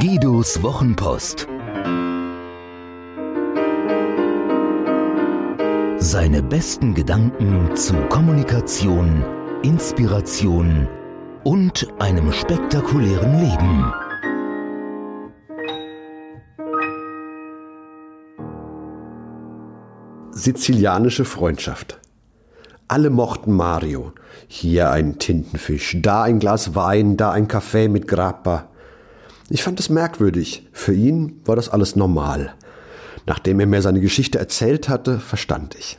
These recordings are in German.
Guidos Wochenpost. Seine besten Gedanken zu Kommunikation, Inspiration und einem spektakulären Leben. Sizilianische Freundschaft. Alle mochten Mario. Hier ein Tintenfisch, da ein Glas Wein, da ein Kaffee mit Grappa. Ich fand es merkwürdig. Für ihn war das alles normal. Nachdem er mir seine Geschichte erzählt hatte, verstand ich.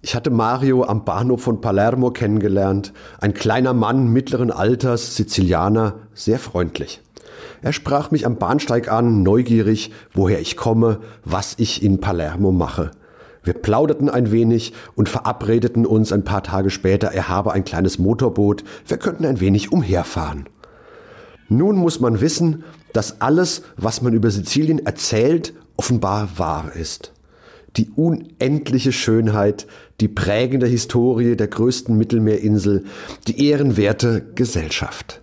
Ich hatte Mario am Bahnhof von Palermo kennengelernt, ein kleiner Mann mittleren Alters, Sizilianer, sehr freundlich. Er sprach mich am Bahnsteig an, neugierig, woher ich komme, was ich in Palermo mache. Wir plauderten ein wenig und verabredeten uns ein paar Tage später, er habe ein kleines Motorboot, wir könnten ein wenig umherfahren. Nun muss man wissen, dass alles, was man über Sizilien erzählt, offenbar wahr ist. Die unendliche Schönheit, die prägende Historie der größten Mittelmeerinsel, die ehrenwerte Gesellschaft.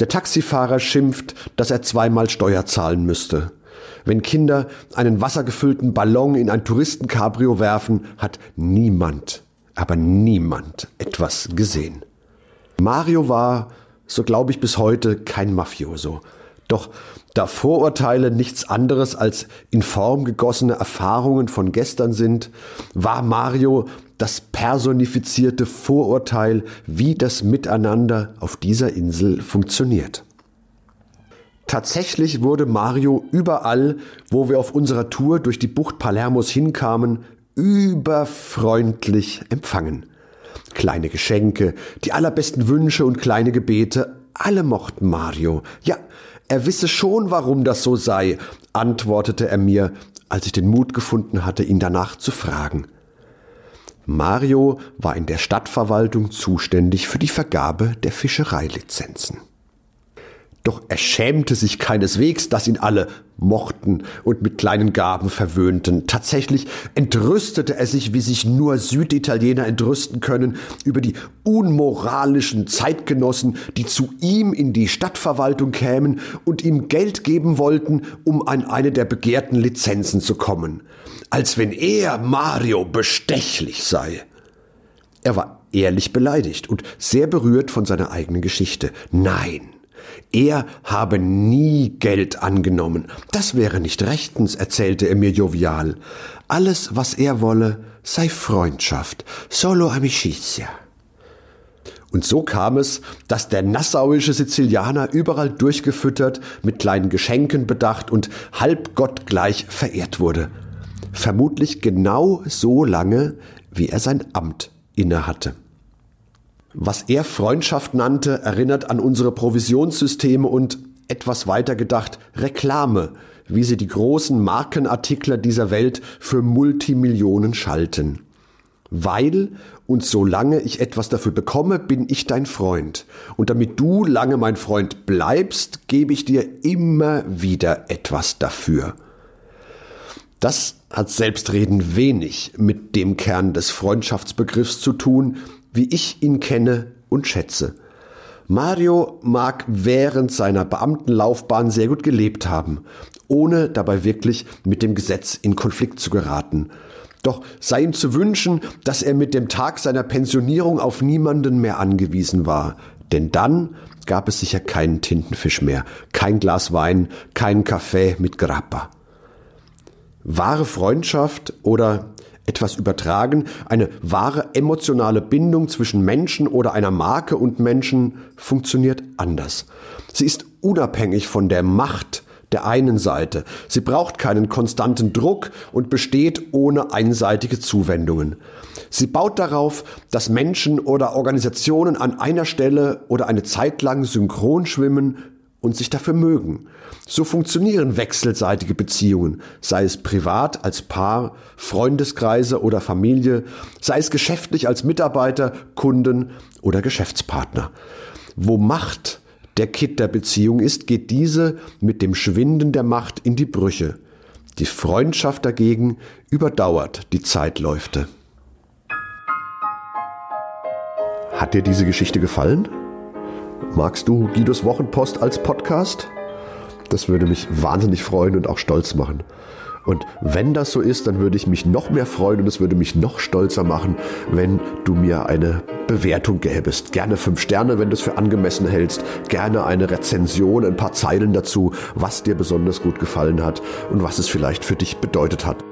Der Taxifahrer schimpft, dass er zweimal Steuer zahlen müsste. Wenn Kinder einen wassergefüllten Ballon in ein Touristencabrio werfen, hat niemand, aber niemand etwas gesehen. Mario war, so glaube ich bis heute, kein Mafioso. Doch da Vorurteile nichts anderes als in Form gegossene Erfahrungen von gestern sind, war Mario das personifizierte Vorurteil, wie das Miteinander auf dieser Insel funktioniert. Tatsächlich wurde Mario überall, wo wir auf unserer Tour durch die Bucht Palermos hinkamen, überfreundlich empfangen. Kleine Geschenke, die allerbesten Wünsche und kleine Gebete, alle mochten Mario. Ja, er wisse schon, warum das so sei, antwortete er mir, als ich den Mut gefunden hatte, ihn danach zu fragen. Mario war in der Stadtverwaltung zuständig für die Vergabe der Fischereilizenzen. Doch er schämte sich keineswegs, dass ihn alle mochten und mit kleinen Gaben verwöhnten. Tatsächlich entrüstete er sich, wie sich nur Süditaliener entrüsten können, über die unmoralischen Zeitgenossen, die zu ihm in die Stadtverwaltung kämen und ihm Geld geben wollten, um an eine der begehrten Lizenzen zu kommen. Als wenn er, Mario, bestechlich sei. Er war ehrlich beleidigt und sehr berührt von seiner eigenen Geschichte. Nein, er habe nie Geld angenommen. Das wäre nicht rechtens, erzählte er mir jovial. Alles, was er wolle, sei Freundschaft. Solo amicizia. Und so kam es, dass der nassauische Sizilianer überall durchgefüttert, mit kleinen Geschenken bedacht und halb gottgleich verehrt wurde. Vermutlich genau so lange, wie er sein Amt innehatte. Was er Freundschaft nannte, erinnert an unsere Provisionssysteme und etwas weiter gedacht Reklame, wie sie die großen Markenartikler dieser Welt für Multimillionen schalten. Weil und solange ich etwas dafür bekomme, bin ich dein Freund. Und damit du lange mein Freund bleibst, gebe ich dir immer wieder etwas dafür. Das hat selbstredend wenig mit dem Kern des Freundschaftsbegriffs zu tun, wie ich ihn kenne und schätze. Mario mag während seiner Beamtenlaufbahn sehr gut gelebt haben, ohne dabei wirklich mit dem Gesetz in Konflikt zu geraten. Doch sei ihm zu wünschen, dass er mit dem Tag seiner Pensionierung auf niemanden mehr angewiesen war, denn dann gab es sicher keinen Tintenfisch mehr, kein Glas Wein, keinen Kaffee mit Grappa. Wahre Freundschaft oder etwas übertragen, eine wahre emotionale Bindung zwischen Menschen oder einer Marke und Menschen funktioniert anders. Sie ist unabhängig von der Macht der einen Seite. Sie braucht keinen konstanten Druck und besteht ohne einseitige Zuwendungen. Sie baut darauf, dass Menschen oder Organisationen an einer Stelle oder eine Zeit lang synchron schwimmen und sich dafür mögen. So funktionieren wechselseitige Beziehungen, sei es privat als Paar, Freundeskreise oder Familie, sei es geschäftlich als Mitarbeiter, Kunden oder Geschäftspartner. Wo Macht der Kit der Beziehung ist, geht diese mit dem Schwinden der Macht in die Brüche. Die Freundschaft dagegen überdauert die Zeitläufte. Hat dir diese Geschichte gefallen? Magst du Guidos Wochenpost als Podcast? Das würde mich wahnsinnig freuen und auch stolz machen. Und wenn das so ist, dann würde ich mich noch mehr freuen und es würde mich noch stolzer machen, wenn du mir eine Bewertung gäbest. Gerne fünf Sterne, wenn du es für angemessen hältst. Gerne eine Rezension, ein paar Zeilen dazu, was dir besonders gut gefallen hat und was es vielleicht für dich bedeutet hat.